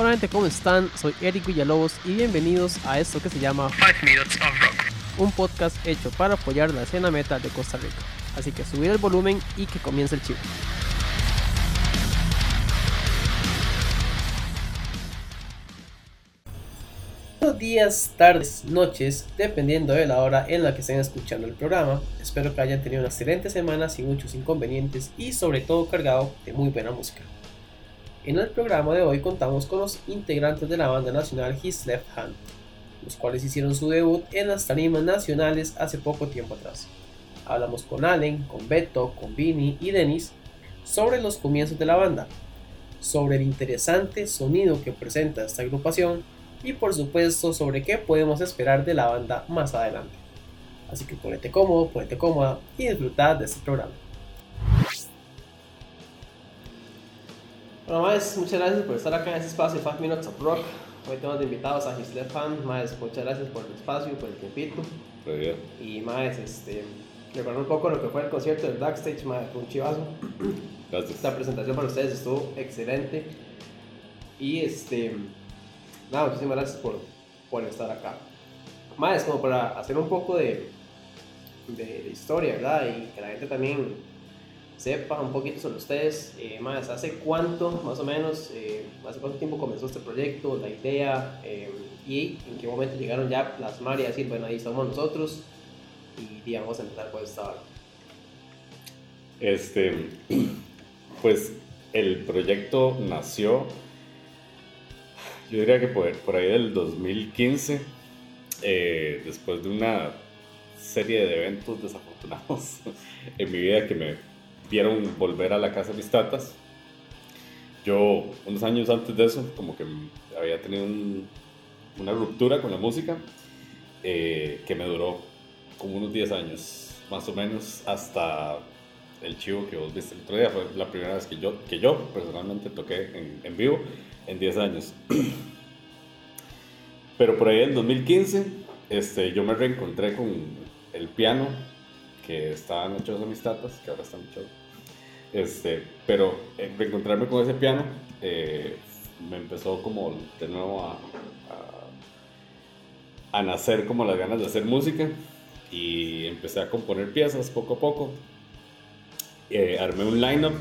Hola gente, ¿cómo están? Soy Eric Villalobos y bienvenidos a esto que se llama 5 Minutes of Rock, un podcast hecho para apoyar la escena metal de Costa Rica. Así que subir el volumen y que comience el chivo. Buenos días, tardes, noches, dependiendo de la hora en la que estén escuchando el programa. Espero que hayan tenido una excelente semana sin muchos inconvenientes y sobre todo cargado de muy buena música. En el programa de hoy contamos con los integrantes de la banda nacional His Left Hand, los cuales hicieron su debut en las tarimas nacionales hace poco tiempo atrás. Hablamos con Allen, con Beto, con Vini y Denis sobre los comienzos de la banda, sobre el interesante sonido que presenta esta agrupación y por supuesto sobre qué podemos esperar de la banda más adelante. Así que ponete cómodo, ponete cómoda y disfrutad de este programa. Bueno, más, muchas gracias por estar acá en este espacio 5 Minutes of Rock. Hoy tenemos de invitados a His Left Hand. Más, muchas gracias por el espacio, por el tiempito. Muy bien. Y más, este, recordar un poco lo que fue el concierto del backstage, más, fue un chivazo. Gracias. Esta presentación para ustedes estuvo excelente. Y este, nada, muchísimas gracias por, por estar acá. Más, como para hacer un poco de, de, de historia, ¿verdad? Y que la gente también sepa un poquito sobre ustedes, eh, más, ¿hace cuánto más o menos, eh, hace cuánto tiempo comenzó este proyecto, la idea eh, y en qué momento llegaron ya a plasmar y decir, bueno, ahí estamos nosotros y digamos empezar con esta Este, pues el proyecto nació, yo diría que por, por ahí del 2015, después de una serie de eventos desafortunados en mi vida que me vieron volver a la casa de mis tatas. Yo, unos años antes de eso, como que había tenido una ruptura con la música eh, que me duró como unos 10 años, más o menos, hasta el chivo que vos viste el otro día. Fue la primera vez que yo, que yo personalmente toqué en, en vivo en 10 años. Pero por ahí en 2015 este, yo me reencontré con el piano que estaban hechos de mis tatas, que ahora están hechos. Este, pero eh, encontrarme con ese piano eh, me empezó como de nuevo a, a, nacer como las ganas de hacer música y empecé a componer piezas poco a poco. Eh, armé un lineup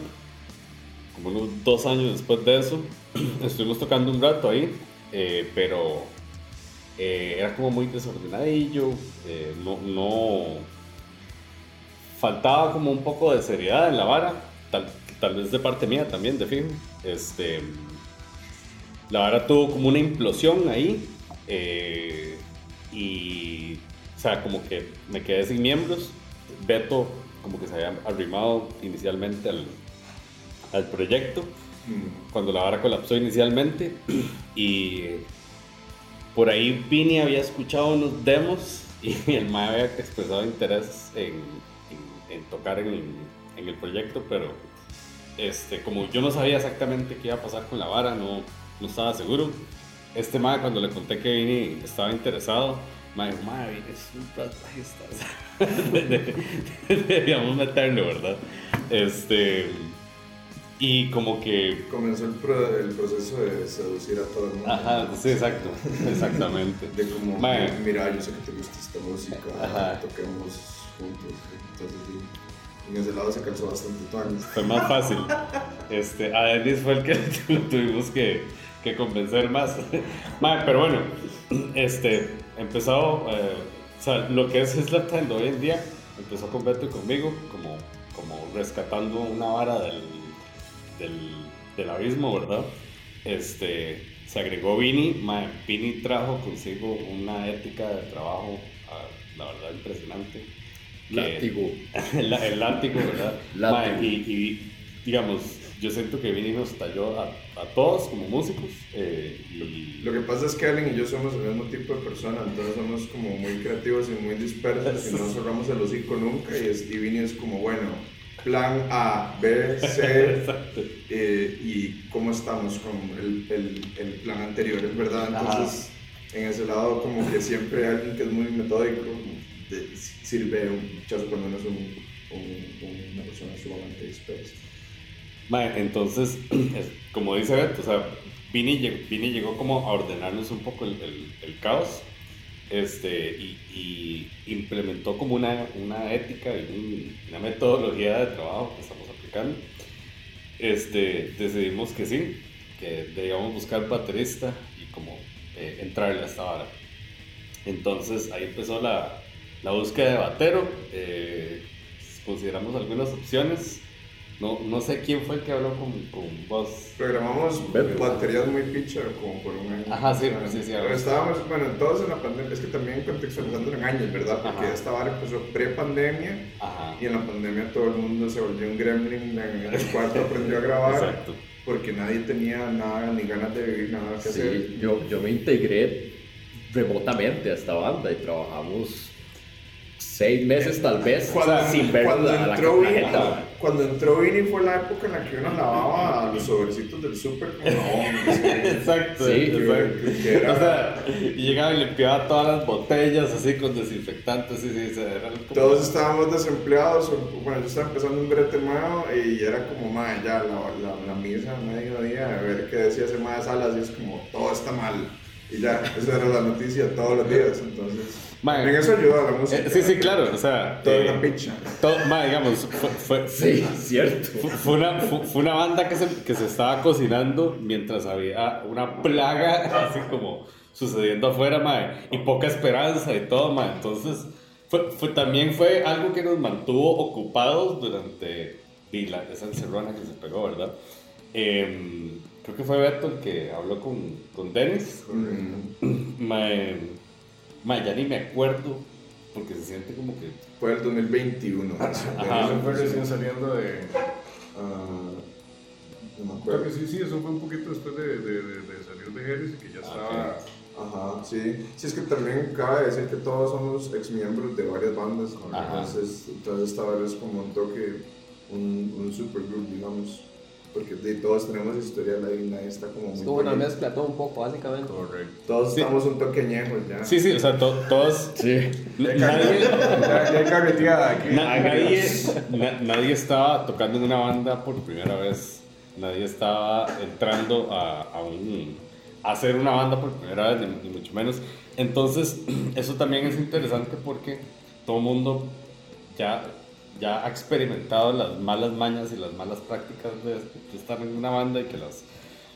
como unos dos años después de eso. Estuvimos tocando un rato ahí, pero era como muy desordenadillo, no faltaba como un poco de seriedad en la vara, tal, tal vez de parte mía también, de fin. Este, la vara tuvo como una implosión ahí eh, y, o sea, como que me quedé sin miembros. Beto como que se había arrimado inicialmente al, al proyecto mm. cuando la vara colapsó inicialmente y por ahí Vini había escuchado unos demos y el MAE había expresado interés en, en tocar en, en, el proyecto, pero este, como yo no sabía exactamente qué iba a pasar con la vara, no, no estaba seguro. Este mae cuando le conté que Vini estaba interesado, mae dijo, mae, Vini es un bajista. Debíamos meterlo, ¿verdad? Este... Y como que... Comenzó el, pro, el, proceso de seducir a todo el mundo. Ajá, sí, exacto, exactamente. de como, mae, mira, yo sé que te gusta esta música, Ajá. toquemos juntos. Entonces, en ese lado se cansó bastante Tuanis. Fue más fácil. este, a Denis fue el que lo tuvimos que, que convencer más. pero bueno, este, empezó, eh, o sea, lo que es Slap hoy en día, empezó con Beto y conmigo, como, como rescatando una vara del, del, del abismo, ¿verdad? Este, se agregó Vini, Vini trajo consigo una ética de trabajo, ah, la verdad, impresionante Látigo. el, el látigo, ¿verdad? y, y, digamos, yo siento que Vini nos talló a, a todos como músicos. Eh, y... Lo que pasa es que Allen y yo somos el mismo tipo de persona, entonces somos como muy creativos y muy dispersos y no cerramos el hocico nunca. Y, es, y Vini es como, bueno, plan A, B, C, eh, y cómo estamos con el, el, el plan anterior, es verdad. Entonces, en ese lado, como que siempre hay alguien que es muy metódico sirve un muchacho cuando no es un, un, una persona sumamente dispersa. Mae, entonces, es- como dice Beto, o sea, Vini, Vini llegó como a ordenarnos un poco el, el- el caos este, y, y implementó como una, una ética y un- una metodología de trabajo que estamos aplicando. Este, decidimos que sí, que debíamos buscar baterista y como eh, entrarle a esta vara. Entonces ahí empezó la, la búsqueda de batero. eh, consideramos algunas opciones. No, no sé quién fue el que habló con, con vos. Programamos baterías muy picha como por un año. Ajá, sí, sí, sí, pero estábamos, bueno, todos en la pandemia, es que también contextualizando en años, ¿verdad? Porque Ajá. esta vara empezó pre-pandemia Ajá. y en la pandemia todo el mundo se volvió un gremlin, en el cuarto aprendió a grabar Exacto. porque nadie tenía nada, ni ganas de vivir, nada que hacer. Sí, yo, yo me integré remotamente a esta banda y trabajamos seis meses tal vez sin ver cuando la, entró la Vini, cuando entró Vini fue la época en la que uno lavaba los sobrecitos del súper con jabón. Exacto, Sí, exacto. que era- O sea, y llegaba y limpiaba todas las botellas así con desinfectantes y era como- Todos estábamos desempleados, bueno, yo estaba empezando un brete nuevo y era como, madre, ya la, la, la misa a mediodía, a ver qué decía ese madre Salas y es como, todo está mal. Y ya, esa era la noticia todos los días, entonces... Mae. en eso ayuda la música. Eh, sí, sí, claro, o sea, Toda eh, la picha. todo, digamos, fue, fue, Sí, cierto. Fu- Fue una, fu- fue una banda que se, que se estaba cocinando mientras había una plaga así como sucediendo afuera, mae, y poca esperanza y todo, mae. Entonces, fue, fue- también fue algo que nos mantuvo ocupados durante y la, esa encerrona que se pegó, ¿verdad? Em, creo que fue Beto el que habló con, con Dennis. Mae, ya ni me acuerdo porque se siente como que... Fue el 2021. eso. Ajá. Eso fue recién saliendo de. Ah, no me Creo acuerdo. que sí, sí, eso fue un poquito después de, de, de, de salir de Jerez y que ya estaba. Ajá, sí. Sí, es que también cabe decir que todos somos ex miembros de varias bandas. Entonces, entonces esta vez es como un toque, un, un supergroup, digamos. Porque de, todos tenemos historial ahí, nadie está como muy. Es como una mezcla, todo un poco, básicamente. Correcto. Todos Sí. estamos un toque añejos ya. Sí, sí, o sea, to- todos... Sí. Nadie, Ya, aquí. Na- nadie, na- nadie estaba tocando en una banda por primera vez. Nadie estaba entrando a, a, un- a hacer una banda por primera vez, ni, ni mucho menos. Entonces, eso también es interesante porque todo mundo ya, ya ha experimentado las malas mañas y las malas prácticas de, estar en una banda y que las,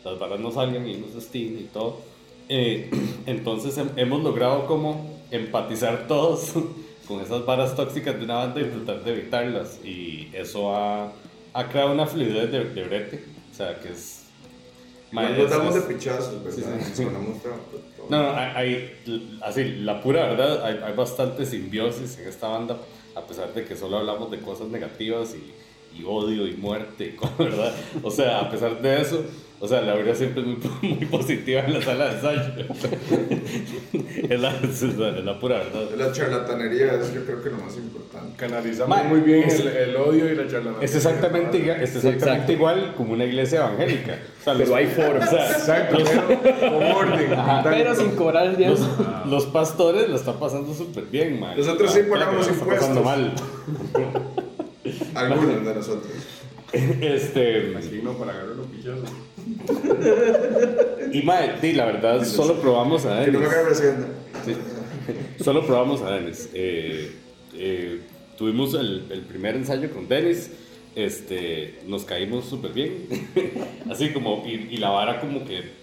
las balas no salgan y no se estén y todo. Eh, entonces hem- hemos logrado como empatizar todos con esas varas tóxicas de una banda y tratar de evitarlas. Y eso ha, ha creado una fluidez de, de brete. O sea, que es... Nos damos de pichazos, ¿verdad? Sí, sí, no, no, hay, hay- así, la pura verdad, hay, hay bastante simbiosis en esta banda, a pesar de que solo hablamos de cosas negativas y, y odio y muerte, ¿verdad? O sea, a pesar de eso, o sea, la verdad siempre es muy, muy positiva en la sala de ensayo. es, la, es la- es la pura verdad. La charlatanería es yo creo que lo más importante. Canalizamos Ma, muy bien es- el, el odio y la charlatanería. Es exactamente, iga- es exactamente igual como una iglesia evangélica. O sea, Pero hay formas. o sea, Exacto, pero con orden. Ajá. con Pero sin cobrar el los, diezmo. los pastores lo están pasando súper bien, man. Nosotros sí Ah, pagamos están pasando impuestos. mal. Algunos de nosotros. Este, Así no, para agarrar los pichazos. Y mae, di, la verdad, solo probamos a Que no me Dennis. Solo probamos a Dennis. Eh, eh, tuvimos el, el primer ensayo con Dennis. Este, nos caímos súper bien. Así como, y, y la vara como que.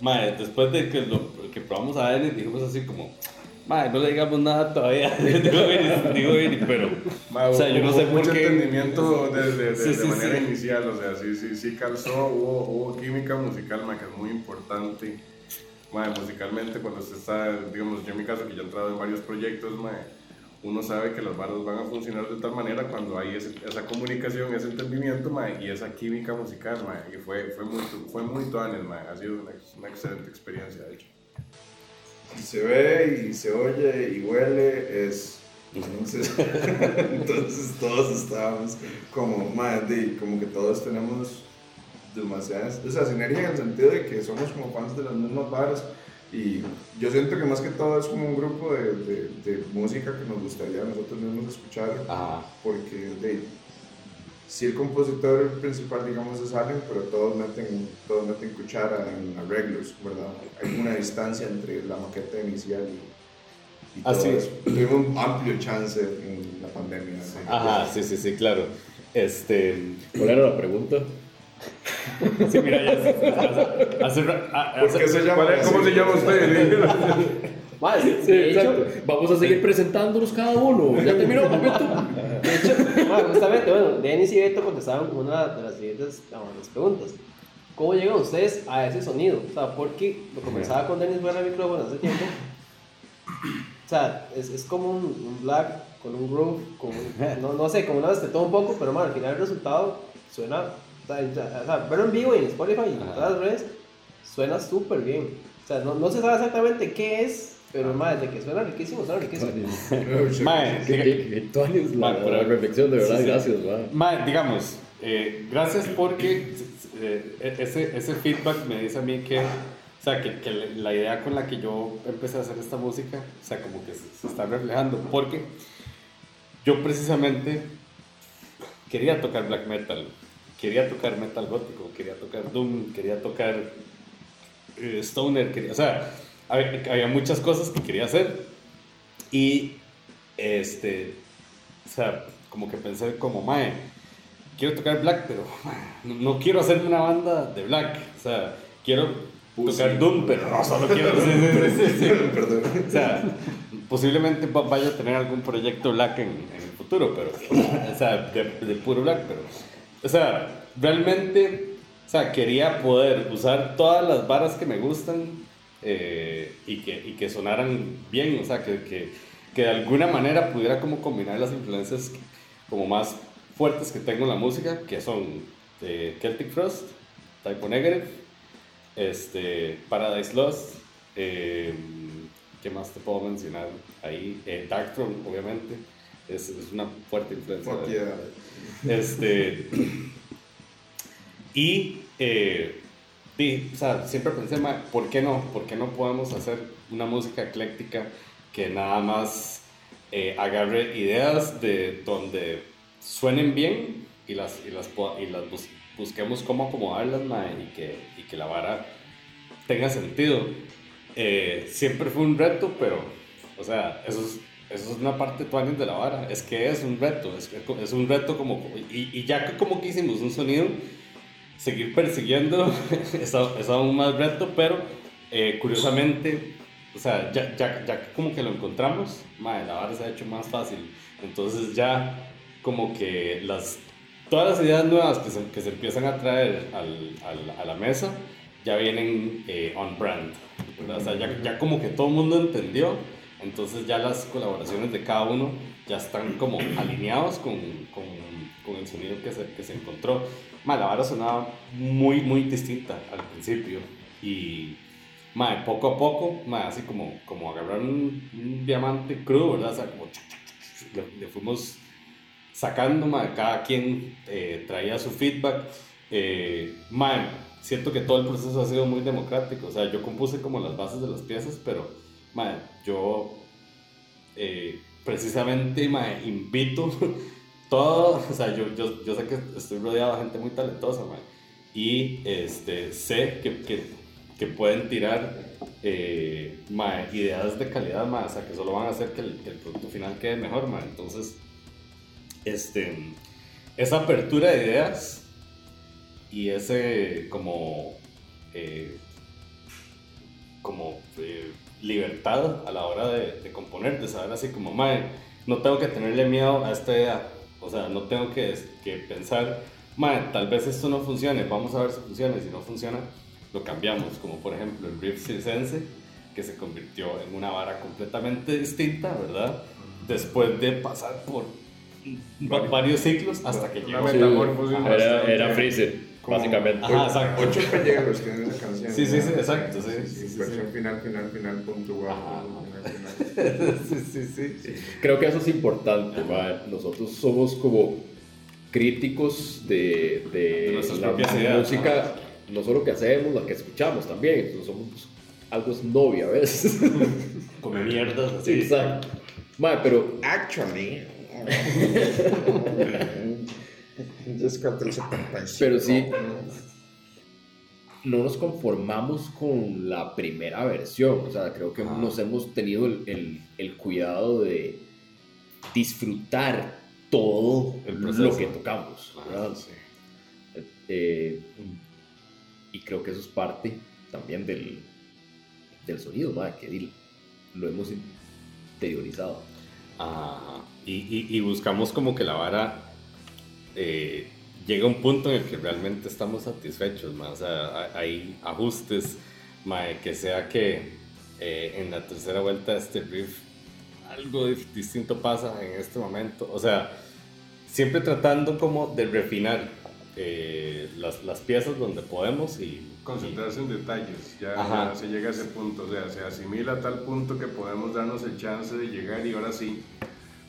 Mae, después de que, lo, que probamos a Dennis, dijimos así como. Mae, no le digamos nada todavía. digo, Vinny, digo, Vinny, pero. Ma, o sea, yo no sé por mucho qué. entendimiento desde de, Sí, de sí, manera sí. inicial, o sea, sí, sí, sí calzó, hubo, hubo química musical, ma, que es muy importante. Ma, musicalmente, cuando usted está, digamos, yo en mi caso, que yo he entrado en varios proyectos, ma, uno sabe que las barras van a funcionar de tal manera cuando hay ese- esa comunicación, ese entendimiento, ma, y esa química musical, ma, y fue, fue muy, fue muy tuanes, ma, ha sido una, una excelente experiencia, de hecho. Se ve y se oye y huele, es. Entonces, entonces todos estábamos como, madre, como que todos tenemos demasiadas, o sea, sinergia en el sentido de que somos como fans de las mismas varas. Y yo siento que más que todo es como un grupo de, de, de música que nos gustaría a nosotros mismos escuchar. Ajá. porque de, sí el compositor principal, digamos, es Allen, pero todos meten, todos meten cuchara en arreglos, ¿verdad? Hay una distancia entre la maqueta inicial y, y todo Así es. eso. Tuvimos un amplio chance en la pandemia. ¿no? Ajá, sí, sí, sí, claro. Este. ¿Cuál era la pregunta? Sí, mira, ya. Hace, hace, a- ¿Por hace- qué se llama. ¿Cómo se llama usted? Mae, Sí, de hecho, exacto. Vamos a seguir presentándonos cada uno. ¿Ya terminó, papito? de hecho mae, justamente, bueno, Denis y Beto contestaron una de las siguientes ah, las preguntas. ¿Cómo llegan ustedes a ese sonido? O sea, porque lo conversaba con Denis fuera del micrófono hace tiempo. O sea, es, es como un, un black con un groove, con un- no, no sé, como una vez de todo un poco, pero man, al final el resultado suena, o sea, o sea, verlo en vivo y en Spotify y en todas las redes, suena súper bien. O sea, no, no se sabe exactamente qué es, pero más de que suena riquísimo, suena riquísimo. Qué- qué tuanis la, reflexión, de verdad, Sí, sí. gracias, mae. Mae, digamos, eh, gracias porque eh, ese, ese feedback me dice a mí que, o sea, que, que la idea con la que yo empecé a hacer esta música, o sea, como que se, se está reflejando, porque yo precisamente quería tocar black metal, quería tocar metal gótico, quería tocar doom, quería tocar eh, stoner, quería, o sea, había, muchas cosas que quería hacer y, este, o sea, como que pensé como, mae, quiero tocar black, pero no, no quiero hacerme una banda de black. O sea, quiero tocar doom, pero no solo quiero. sí, sí, sí. Perdón. O sea, posiblemente va- vaya a tener algún proyecto black en, en el futuro, pero, o sea, de, de puro black, pero, o sea, realmente, o sea, quería poder usar todas las varas que me gustan eh, y, que, y que sonaran bien, o sea, que, que, que de alguna manera pudiera como combinar las influencias como más fuertes que tengo en la música, que son eh, Celtic Frost, Typo Negative, este, Paradise Lost, eh, ¿qué más te puedo mencionar? Ahí, eh, Darkthrone, obviamente, es, es una fuerte influencia. Fuck de- yeah. este. Y. eh, sí, o sea, siempre pensé, "Ma, ¿por qué no? ¿Por qué no podemos hacer una música ecléctica que nada más eh, agarre ideas de donde suenen bien y las, y las, y las bus- busquemos cómo acomodarlas, ma, y, que, y que la vara tenga sentido? Eh, siempre fue un reto, pero, o sea, eso es, eso es una parte tuanis de la vara. Es que es un reto, es, es un reto como. Y, y ya como que hicimos un sonido, seguir persiguiendo es, es aún más reto, pero eh, curiosamente, o sea, ya, ya, ya como que lo encontramos, madre, la vara se ha hecho más fácil. Entonces ya como que las, todas las ideas nuevas que se, que se empiezan a traer al, al- a la mesa ya vienen eh, on brand. ¿verdad? O sea, ya, ya como que todo el mundo entendió, entonces ya las colaboraciones de cada uno ya están como alineados con, con, con el sonido que se, que se encontró. Ma, la vara sonaba muy, muy distinta al principio. Y ma, poco a poco, ma, así como, como agarrar un, un diamante crudo, ¿verdad? O sea, como le, le fuimos sacando, ma, cada quien eh, traía su feedback. Eh, ma, siento que todo el proceso ha sido muy democrático. O sea, yo compuse como las bases de las piezas, pero ma, yo eh, precisamente ma, invito todo, o sea, yo, yo, sé que estoy rodeado de gente muy talentosa, ma, y este, sé que, que, pueden tirar eh, ideas de calidad, ma, o que solo van a hacer que el, que el producto final quede mejor, ma. entonces, este, esa apertura de ideas y ese como, eh, como eh, libertad a la hora de, de componer, de saber así como, mae, no tengo que tenerle miedo a esta idea, o sea, no tengo que, que pensar, tal vez esto no funcione, vamos a ver si funciona, y si no funciona, lo cambiamos, como por ejemplo el riff circense, que se convirtió en una vara completamente distinta, ¿verdad? Después de pasar por va- varios ciclos hasta que llegó. metamorfosis Era, bastante- era Freezer, como- básicamente. Ajá, exacto. Ocho pellegos tiene esa canción. Sí, sí, sí, exacto, sí, sí, sí, Versión sí. final, final, final, punto, guau, Ajá. final, final. sí, sí, sí. Creo que eso es importante, mae. Nosotros somos como críticos de, de De la música, no solo que hacemos, la que escuchamos también. Entonces somos algo novia a veces. Come mierdas, Sí, así. exacto. Mae, pero Actually. Descarta el 75. Pero sí. No nos conformamos con la primera versión. O sea, creo que Ah. nos hemos tenido el, el- el cuidado de disfrutar todo lo que tocamos. Ah. Eh, y creo que eso es parte también del, del sonido, ¿verdad? que lo hemos interiorizado. Ajá. Y, y- y buscamos como que la vara eh, llega un punto en el que realmente estamos satisfechos, o sea, ha- hay ajustes, que sea que eh, en la tercera vuelta de este riff algo distinto pasa en este momento, o sea, siempre tratando como de refinar eh, las, las piezas donde podemos y... Concentrarse en detalles, ya, ya se llega a ese punto, o sea, se asimila a tal punto que podemos darnos el chance de llegar y ahora sí,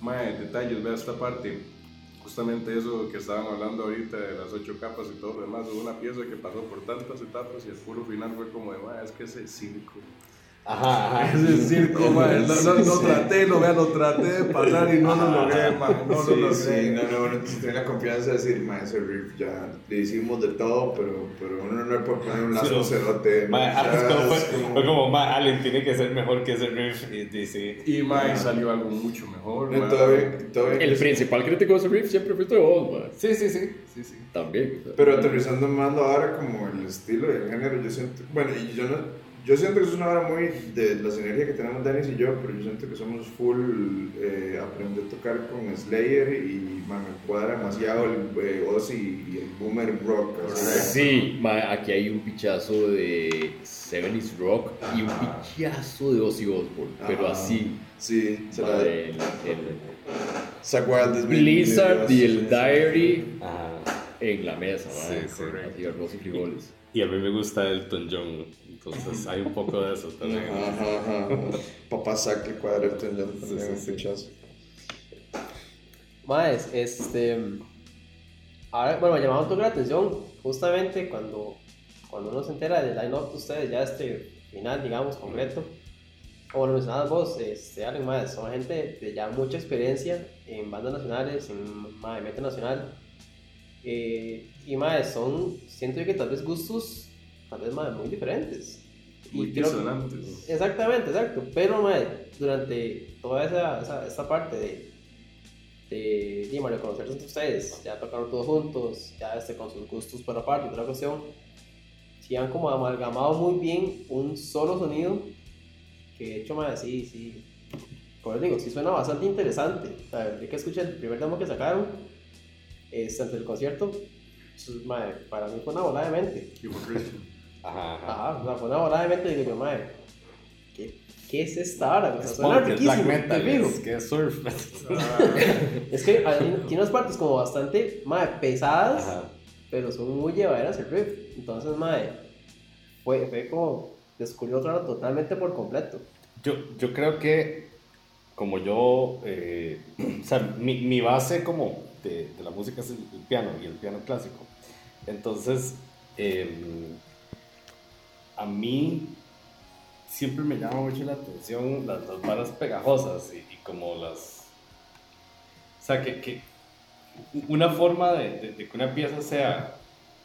mae, detalles, vea esta parte, justamente eso que estaban hablando ahorita de las ocho capas y todo lo demás, una pieza que pasó por tantas etapas y el puro final fue como de, mae, es que ese circo. Ajá, ajá. Ese circo, mae, no, no, no traté, lo, vea, lo traté de pasar y no lo logré, no lo logré. sí, no, no, uno tiene la confianza de decir, ma, ese riff ya le hicimos de todo, pero, pero uno no le puede poner un lazo Sí. cerote. Ma, ya es como- es fue, como- fue como, ma, Allen tiene que ser mejor que ese riff y dice... Y mae, salió algo mucho mejor. El principal crítico de ese riff siempre fuiste vos, man. Sí, sí, sí, sí, sí. También. o sea. Pero aterrizando más ahora como el estilo y el género, yo siento, bueno, y yo no, yo siento que es una hora muy de la sinergia que tenemos Dennis y yo, pero yo siento que somos full, eh, aprender a tocar con Slayer y man, me cuadra demasiado el eh, Ozzy y el Boomer Rock. Sí, ma, aquí hay un pichazo de 70s Rock y un pichazo de Ozzy Osbourne, pero Ajá. así. Sí, se la el, el Zack Wild Blizzard y el Diary Ajá. en la mesa, Sí, sí. así arroz y frijoles. Y a mí me gusta Elton John, entonces hay un poco de eso también. Ajá, ajá, ajá. Papá Zack le cuadra el John Sí, también, sí, sí. pichazo. Más, este. Ahora, bueno, me llamaba un poco la atención justamente cuando, cuando uno se entera del line-up de ustedes, ya este final, digamos, concreto. Como lo mencionabas vos, este, Allen, más, son gente de ya mucha experiencia en bandas nacionales, en meta nacional. Eh, y más, son, siento yo que tal vez gustos, tal vez mae, muy diferentes. Y Muy disonantes. Exactamente, exacto. Pero mae, durante toda esa, esa, esta parte de, de, de mae, de conocerse entre ustedes, ya tocaron todos juntos, ya este, con sus gustos por aparte la cuestión, sí han como amalgamado muy bien un solo sonido que de hecho, mae, sí, sí. Como les digo, sí suena bastante interesante. O sea, que escuché el primer demo que sacaron, este, antes del concierto, pues, mae, para mí fue una volada de mente. Ajá, ajá. Ajá, o sea, fue una volada de mente y digo yo, madre, ¿qué, ¿qué es esta hora? O sea, Es suena es black riquísimo, metal, es que es surf. Es que hay- tiene unas partes como bastante, madre, pesadas, Ajá. pero son muy llevaderas el riff. Entonces, madre, fue, fue como descubrió otro lado totalmente por completo. Yo, yo creo que como yo, eh, o sea, mi, mi base como de, la música es el, piano y el piano clásico. Entonces, eh, a mí siempre me llama mucho la atención las, las varas pegajosas y, como las... O sea, que, que una forma de, que una pieza sea,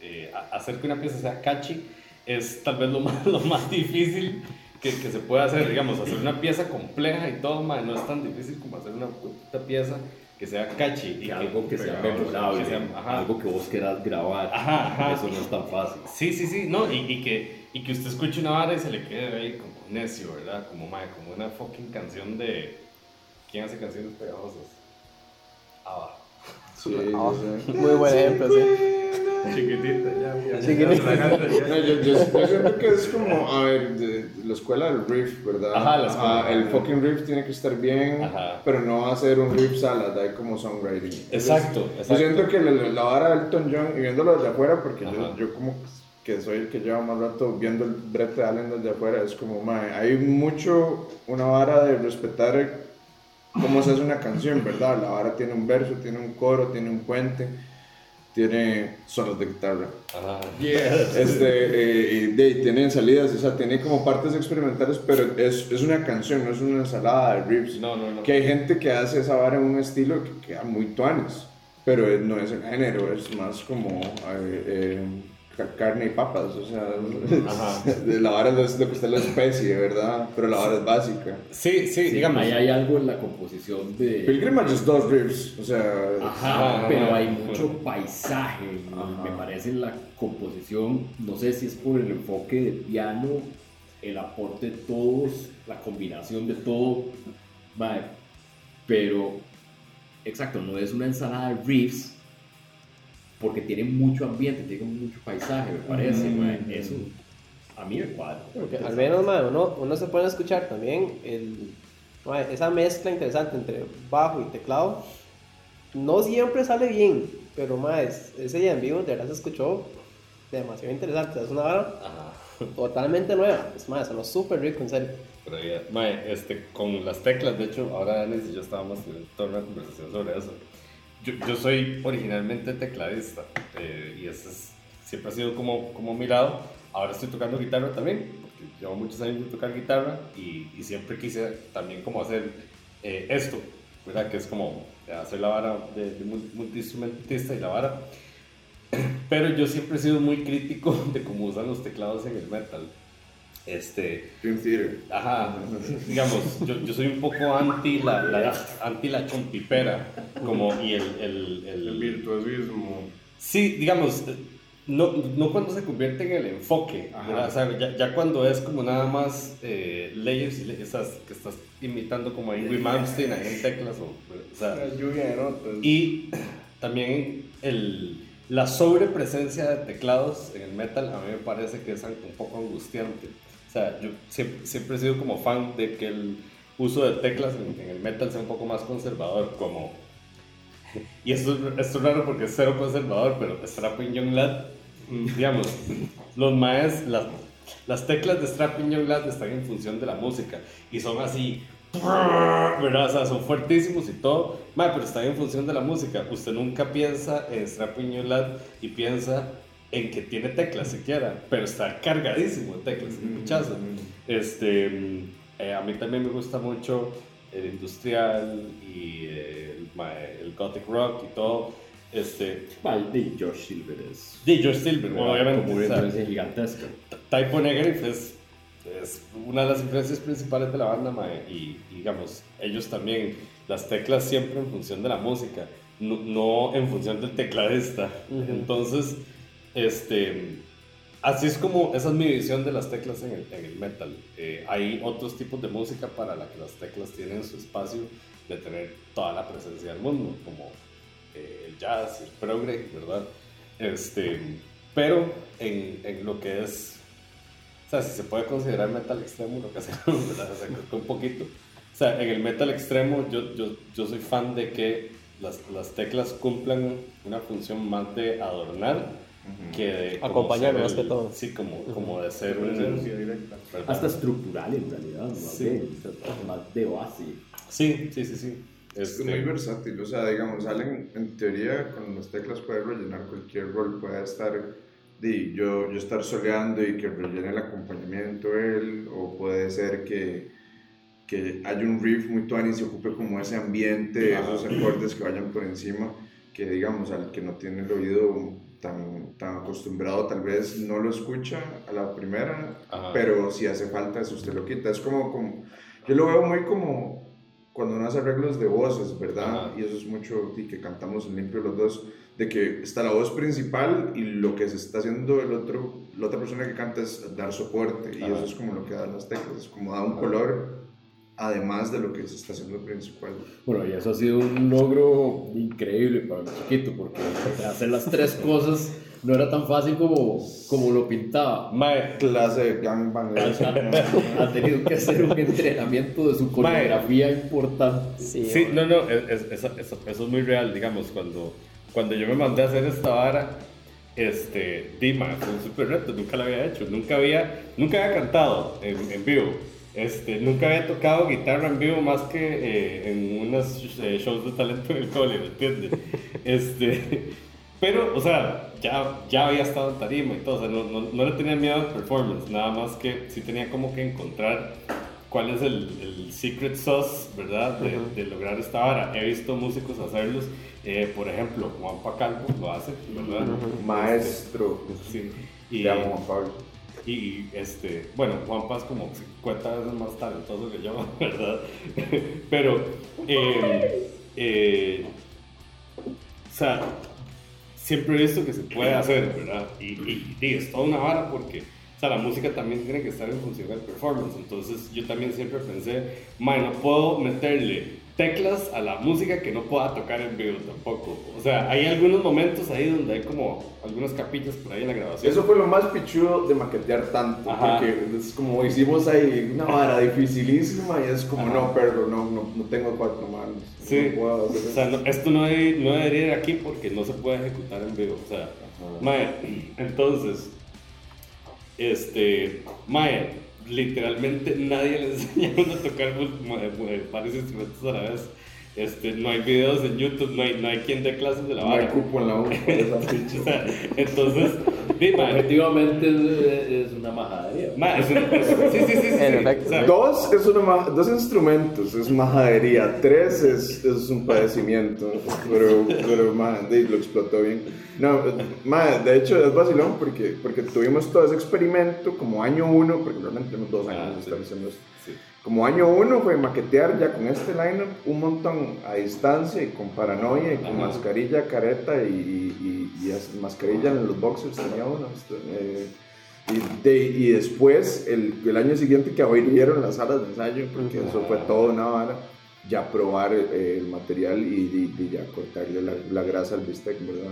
eh, hacer que una pieza sea catchy es tal vez lo más, lo más difícil que, que se puede hacer, digamos, hacer una pieza compleja y todo, mae, no es tan difícil como hacer una puta pieza que sea catchy. Y Que algo que sea memorable, que sea- ajá. algo que vos quieras grabar. Ajá, ajá. Eso no es tan fácil. Sí, sí, sí, no, y, y que, y que usted escuche una vara y se le quede ahí como necio, ¿verdad? Como, mae, como una fucking canción de... ¿Quién hace canciones pegajosas? Ah, Sí, Ah, sí, sí. Muy buen ejemplo, sí. Chiquitita, ya. Chiquitita. No, yo, yo, yo siento que es como, a ver, de, de la escuela del riff, ¿verdad? Ajá, la escuela. el fucking riff tiene que estar bien, Ajá. pero no va a ser un riff salad, hay como songwriting. Entonces, Exacto, Yo exacto. siento que la, la vara de Elton John, y viéndolo desde afuera, porque yo, yo como que soy el que lleva más rato viendo el brete de Allen desde afuera, es como, mae, hay mucho una vara de respetar cómo se hace una canción, ¿verdad? La vara tiene un verso, tiene un coro, tiene un puente, tiene solos de guitarra. Ajá. Este, eh, y de, tienen salidas, o sea, tiene como partes experimentales, pero es, es una canción, no es una ensalada de riffs. No, no, no. Que hay gente que hace esa vara en un estilo que queda muy tuanes, pero no es el género, es más como eh, eh, carne y papas, o sea, Ajá. la vara no es lo que está en la especie, ¿verdad? Pero la vara es básica. Sí, sí, Sí, digamos. ahí hay algo en la composición de... Pilgrimage es dos riffs, o sea, Ajá, pero hay mucho paisaje, Ajá. me parece en la composición, no sé si es por el enfoque de piano, el aporte de todos, la combinación de todo, mae, pero exacto, no es una ensalada de riffs porque tiene mucho ambiente, tiene mucho paisaje, me parece, Mm. mae, eso a mí me cuadra. Al menos, mae, uno, uno se puede escuchar también el, mae, esa mezcla interesante entre bajo y teclado. No siempre sale bien, pero es- ese día en vivo de verdad se escuchó demasiado interesante. Es una vara totalmente nueva. Es más, sonó súper rico, en serio. Pero ya, este, con las teclas, de hecho, ahora Dennis y yo estábamos en toda una conversación sobre eso. Yo, yo soy originalmente tecladista eh, y ese es, siempre ha sido como, como mi lado. Ahora estoy tocando guitarra también, porque llevo muchos años de tocar guitarra y, y siempre quise también como hacer eh, esto, ¿verdad? Que es como hacer la vara de, de mul- multiinstrumentista y la vara. Pero yo siempre he sido muy crítico de cómo usan los teclados en el metal. Este, Dream Theater. Ajá, digamos, yo, yo soy un poco anti la, la, anti la chompipera, como, y el, el, el- El virtuosismo. Sí, digamos, no, no cuando se convierte en el enfoque. O sea, ya, ya cuando es como nada más eh, layers y esas que estás imitando como a Ingrid Malmsteen ahí en teclas, o, o sea, La lluvia de notas. y también el, la sobrepresencia de teclados en el metal a mí me parece que es un poco angustiante. O sea, yo siempre, siempre he sido como fan de que el uso de teclas en, en el metal sea un poco más conservador, como... Y esto, es- raro porque es cero conservador, pero Strapping Young Lad, mm, digamos, los maes, las, las teclas de Strapping Young Lad están en función de la música y son así, ¿verdad? O sea, son fuertísimos y todo, mae, pero están en función de la música. Usted nunca piensa en Strapping Young Lad y piensa en que tiene teclas siquiera, pero está cargadísimo de teclas, el muchacho. Este, mm, eh, a mí también me gusta mucho el industrial y el, gothic rock y todo. Este, Mae, de Josh Silver es de George Silver, obviamente. como o una sea, influencia gigantesca. Typo Negative es, es una de las influencias principales de la banda, mae, y, y digamos, ellos también, las teclas siempre en función de la música, no, no en función del tecladista. Entonces, este, así es como, esa es mi visión de las teclas en el, en el metal. Eh, hay otros tipos de música para la que las teclas tienen su espacio de tener toda la presencia del mundo, como eh, el jazz, el progre, ¿verdad? Este, pero en, en lo que es, o sea, si se puede considerar metal extremo, lo que hacemos, un poquito. O sea, en el metal extremo yo, yo, yo soy fan de que las, las teclas cumplan una función más de adornar que de... Acompañar más que todo. Sí, como, como de ser. Hasta estructural en realidad, ¿no? más, Sí. sea, más de base. Sí, sí, sí, sí. Es Este, muy versátil, o sea, digamos, Allen en teoría con las teclas puede rellenar cualquier rol, puede estar, di, yo, yo estar soleando y que rellene el acompañamiento él, o puede ser que, que haya un riff muy tuani y se ocupe como ese ambiente, Ajá. esos acordes que vayan por encima, que digamos, al que no tiene el oído tan, tan acostumbrado tal vez no lo escucha a la primera, Ajá. pero si hace falta eso usted lo quita, es como, como yo lo veo muy como cuando uno hace arreglos de voces, ¿verdad? Ajá. Y eso es mucho y que cantamos en limpio los dos, de que está la voz principal y lo que se está haciendo el otro, la otra persona que canta es dar soporte y Ajá. eso es como lo que dan las teclas, es como da un color además de lo que se está haciendo principal. Bueno, y eso ha sido un logro increíble para mi chiquito, porque hacer las tres cosas no era tan fácil como, como lo pintaba. Mae, Clase de gangbang. Ha tenido que hacer un entrenamiento de su coreografía importante. Sí, Sí, mae. no, no, es- es- eso, eso- eso es muy real, digamos, cuando, cuando yo me mandé a hacer esta vara, este, Dima, fue un super reto, nunca lo había hecho, nunca había, nunca había cantado en, en vivo, este, nunca había tocado guitarra en vivo más que eh, en unos eh, shows de talento en el cole, ¿me entiendes? Este, pero, o sea, ya, ya había estado en tarima y todo, o sea, no, no, no le tenía miedo al performance, nada más que sí tenía como que encontrar cuál es el, el secret sauce, ¿verdad? De, Ujú. de lograr esta vara. He visto músicos hacerlos, eh, por ejemplo, Juan Pacalvo lo hace, ¿verdad? Ujú. Maestro. Sí. Y, Te amo, Pablo. Y este, bueno, Juanpa es como 50 veces más talentoso que yo, ¿verdad? Pero, eh, eh, o sea, siempre he visto que se puede hacer, ¿verdad? Y, y, y es toda una vara porque, o sea, la música también tiene que estar en función del performance. Entonces, yo también siempre pensé, man, no puedo meterle teclas a la música que no pueda tocar en vivo tampoco. O sea, hay algunos momentos ahí donde hay como algunas capillas por ahí en la grabación. Eso fue lo más pichudo de maquetear tanto, Ajá. porque es como hicimos ahí una vara dificilísima y es como, Ajá. no, perro, no, no, no tengo cuatro manos. Sí. No puedo hacer O sea, no- esto no, hay- no debería ir aquí porque no se puede ejecutar en vivo. O sea, mae, entonces, este, mae, literalmente nadie le enseña a tocar mul- mae, mae, varios instrumentos a la vez. Este, no hay videos en YouTube, no hay, no hay quien dé clases de la No hay cupo en la U entonces, di, mae, Objetivamente es, es una majadería. es un- es- sí, sí, sí, sí, En sí. efecto. O sea, Dos, es una ma- dos instrumentos, es majadería. Tres es, es un padecimiento. Pero, pero de- lo explotó bien. No, man, de hecho es vacilón porque, porque tuvimos todo ese experimento como año uno, porque realmente tenemos dos años Ah, de sí. estar haciendo esto. Como año uno fue maquetear ya con este lineup un montón a distancia y con paranoia y con mascarilla, careta y, y, y as- mascarilla en los boxers tenía uno. este, eh, y, de- y después, el, el año siguiente que abrieron las salas de ensayo, porque eso fue todo una vara, ya probar eh, el material y, y- y ya cortarle la, la grasa al bistec, ¿verdad?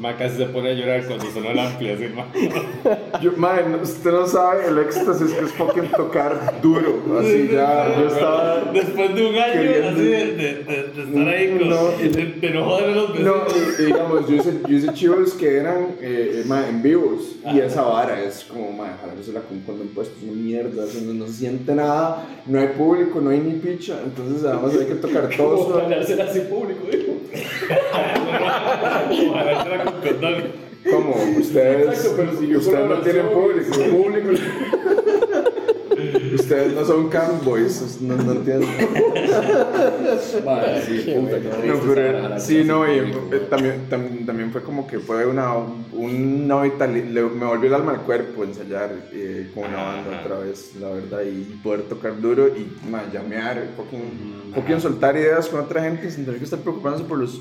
Mae casi se pone a llorar cuando sonó el amplia, así, mae. Yo, man, usted no sabe el éxtasis que es fucking tocar duro, así ya, yo estaba... Después de un año queriendo- así de, de, de- de estar ahí con, No, y- de, de no joder los No, vecinos. digamos, yo hice, yo hice chivos que eran eh, ma, en vivos y esa vara es como, ma, jalarse la con cuando impuestos, una mierda, no, no se siente nada, no hay público, no hay ni picha, entonces además hay que tocar todo ¿Cómo suave. hablársela así público? Ojalá con condón. ¿Cómo? Ustedes, Exacto, pero si yo ustedes no tienen público. Ustedes no son camboys, no, no entienden. Madre, sí, puta, No, pero, sí, y eh, también, tam- también fue como que fue una, una vitalidad, me volvió el alma al cuerpo ensayar eh, con una banda Ajá. otra vez, la verdad, y poder tocar duro y llamear, fucking, fucking soltar ideas con otra gente sin tener que estar preocupándose por los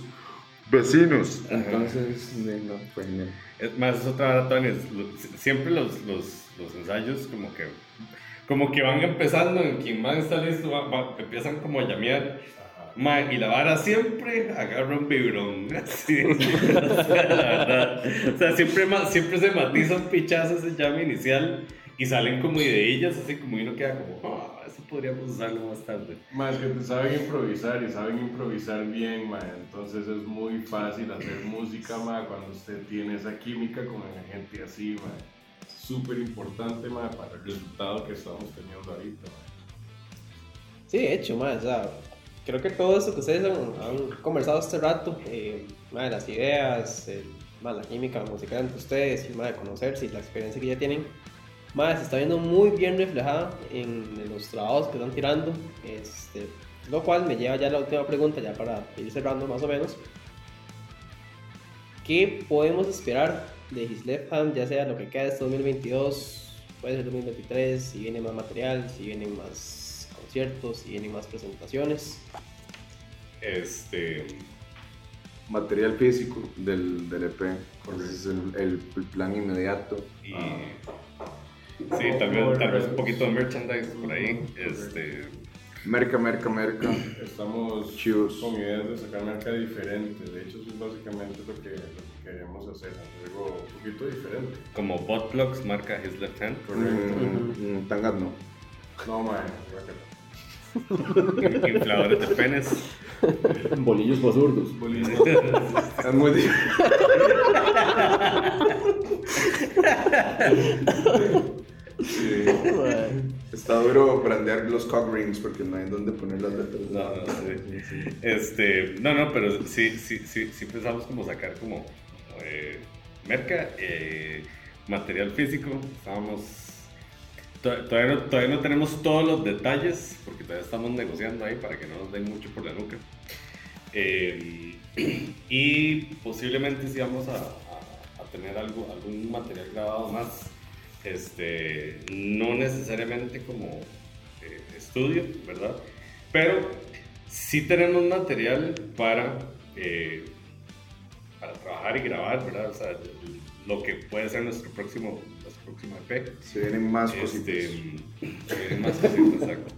vecinos. Entonces, no, fue genial. Es más, es otra lo- siempre los, los, los ensayos como que, como que van empezando, en quien más está listo, va- va- empiezan como a llamear. Ma, y la vara siempre agarra un vibrón. Sí. O sea, la verdad. O sea, siempre, siempre se matiza un pichazo ese llame inicial y salen como ideillas, así como y uno queda como, ah, podríamos usarlo más tarde. Más que te saben improvisar y saben improvisar bien, ma. Entonces es muy fácil hacer música, ma, cuando usted tiene esa química con la gente así, ma. Súper importante, ma, para el resultado que estamos teniendo ahorita, ma. Sí, de hecho, más, o sea, creo que todo eso que ustedes han, han conversado este rato, eh, ma, las ideas, el- ma, la química musical entre ustedes, y ma, de conocerse y la experiencia que ya tienen, ma, se está viendo muy bien reflejada en, los trabajos que están tirando, este, lo cual me lleva ya a la última pregunta, ya para ir cerrando más o menos. ¿Qué podemos esperar de His Left Hand, ya sea lo que queda de este 2022, puede ser 2023, si viene más material, si vienen más conciertos, si vienen más presentaciones? Este, Material físico del, del EP, ese es el, el plan inmediato. y Ah. Sí, también tal vez un poquito de merchandise por ahí. Este, Merca, merca, merca. Estamos con ideas de sacar marca diferente. De hecho, eso es básicamente lo que, lo que queremos hacer. Algo un poquito diferente. como Botplugs marca His Left Hand. Mm, mm, tangas no. No, ma. infladores de penes. Bolillos para zurdos. Es muy difícil. Sí. Está duro brandear los cock rings porque no hay donde poner las letras. No, no, sí. Este, no, no, pero sí, sí, sí, sí pensamos como sacar como eh, merca, eh, material físico. Estábamos to- todavía, no, todavía no tenemos todos los detalles, porque todavía estamos negociando ahí para que no nos den mucho por la nuca. Eh, y posiblemente sí vamos a, a- a tener algo, algún material grabado más. Este, no necesariamente como eh, estudio, ¿verdad? Pero sí tenemos material para, eh, para trabajar y grabar, ¿verdad? O sea, lo que puede ser nuestro próximo, nuestro próximo EP. Se vienen más Este, cositas. se vienen más cositas, exacto.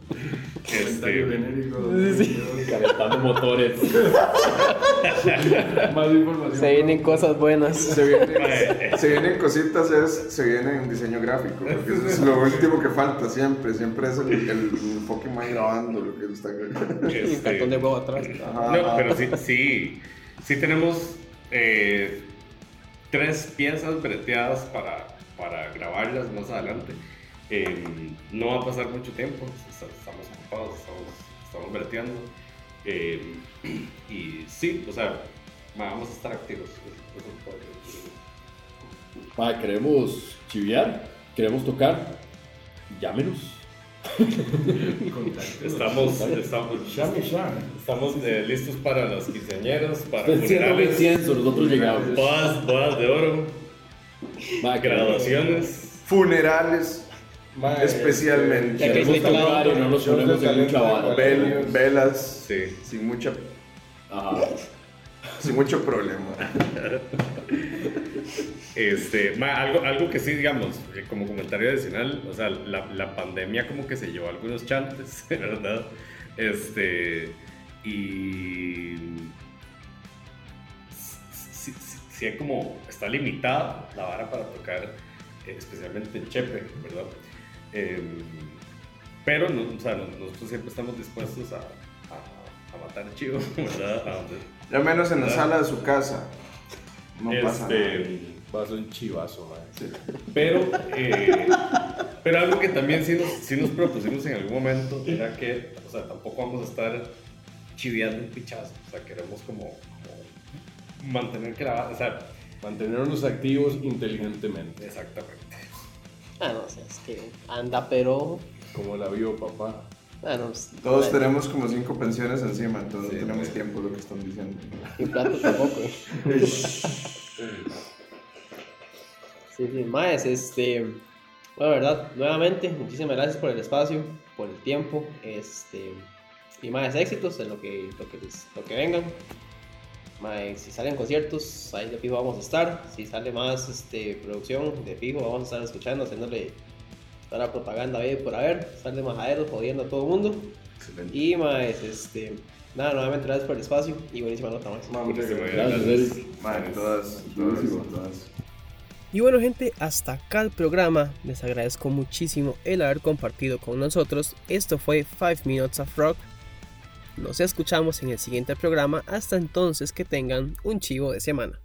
Comentario Este, genérico. Calentando motores. Más información. Se vienen cosas buenas. Se vienen, se vienen cositas, es, se viene en diseño gráfico, porque eso es lo último que falta siempre, siempre es el, el enfoque más grabando lo que está Y un este, cartón de huevo atrás. Ajá. No, pero sí, sí, sí tenemos eh, tres piezas breteadas para, para grabarlas más adelante. Eh, no va a pasar mucho tiempo, est- estamos ocupados, estamos, estamos breteando. Eh, y sí, o sea, vamos a estar activos. queremos chiviar, queremos tocar. Llámenos. Estamos, estamos, estamos eh, listos para las quinceañeras, para funerales, incienso, nosotros llegamos. bodas, bodas de oro, graduaciones. Funerales, Mae, especialmente. Ya que Queremos es literal. tocar y no nos Shows de ponemos en mucha talento. vara. vel- velas, Sí. sin, mucha, Ajá. sin mucho problema. Este, ma, algo, algo que sí, digamos, como comentario adicional, o sea, la, la pandemia como que se llevó algunos chantes, ¿verdad? Este, y sí, sí, como, está limitada la vara para tocar, eh, especialmente en Chepe, ¿verdad? Eh, pero no, o sea, no- nosotros siempre estamos dispuestos a, a, a matar chivo, ¿verdad? A Ya menos en la sala de su casa. No pasa nada. este, Va a ser un chivazo. Pero, eh, pero algo que también sí nos, sí nos propusimos en algún momento era que, o sea, tampoco vamos a estar chiviando un pichazo. O sea, queremos como, como mantener que la, o sea, Mantenernos activos inteligentemente. exactamente. Ah, no sé, es que anda, pero. Como la vio papá. Ah, no, es- Todos no, tenemos como cinco pensiones encima, entonces Sí, no tenemos tiempo lo que están diciendo. Y plato tampoco. Sí, sí, más, este. Bueno, verdad, nuevamente, muchísimas gracias por el espacio, por el tiempo, este. Y más éxitos en lo que, lo que, les- lo que vengan. Mae, si salen conciertos, ahí de fijo vamos a estar. Si sale más este, producción, de fijo vamos a estar escuchando, haciéndole toda la propaganda ahí por haber. Sale majaderos jodiendo a todo el mundo. Excelente. Y más, este. Nada, nuevamente gracias por el espacio y buenísima nota más. Muchas Gracias. Madre, todas, todas, todas. Y bueno gente, hasta acá el programa. Les agradezco muchísimo el haber compartido con nosotros. Esto fue 5 Minutes of Rock. Nos escuchamos en el siguiente programa. Hasta entonces que tengan un chivo de semana.